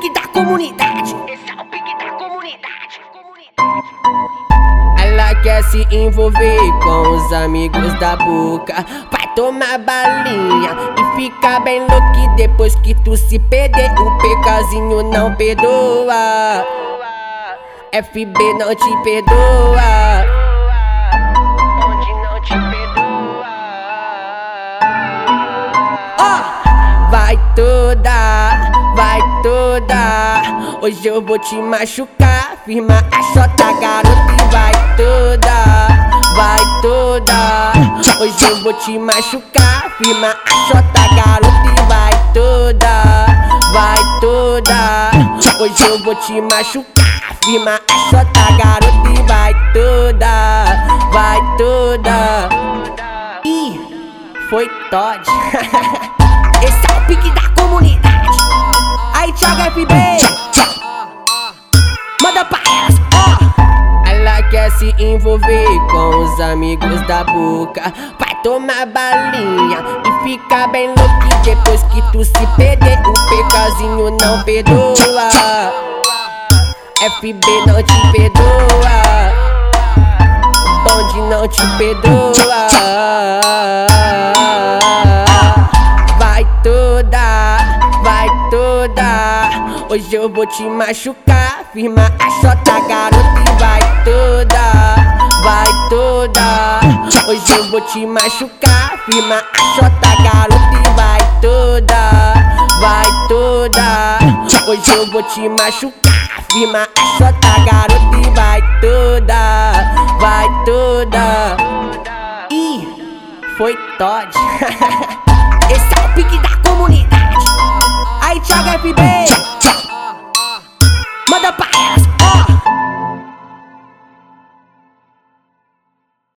pique da comunidade. Esse é o pique da comunidade. Ela quer se envolver com os amigos da boca. Vai tomar balinha e ficar bem louco. E depois que tu se perder, o pecazinho não perdoa. FB não te perdoa. Onde não te perdoa. Ó, vai toda, vai toda. Hoje eu vou te machucar. Firma a chota, garoto, e vai toda, vai toda. Hoje eu vou te machucar. Firma a chota, garoto, e vai toda, vai toda. Hoje eu vou te machucar. Firma a chota, garoto, e vai toda, vai toda. Ih, foi Todd. Esse é o pique da comunidade. Thiago FB. Manda pra elas. Ela quer se envolver com os amigos da boca. Vai tomar balinha e ficar bem louco. Depois que tu se perder, o pecazinho não perdoa. FB não te perdoa. Bonde não te perdoa. Hoje eu vou te machucar. Firma a chota, garoto, e vai toda, vai toda. Hoje eu vou te machucar. Firma a chota, garoto, e vai toda, vai toda. Hoje eu vou te machucar. Firma a chota, garoto, e vai toda, vai toda. Ih, foi Todd. Esse é o pique da comunidade. Aí, Thiago FB. Manda pra elas,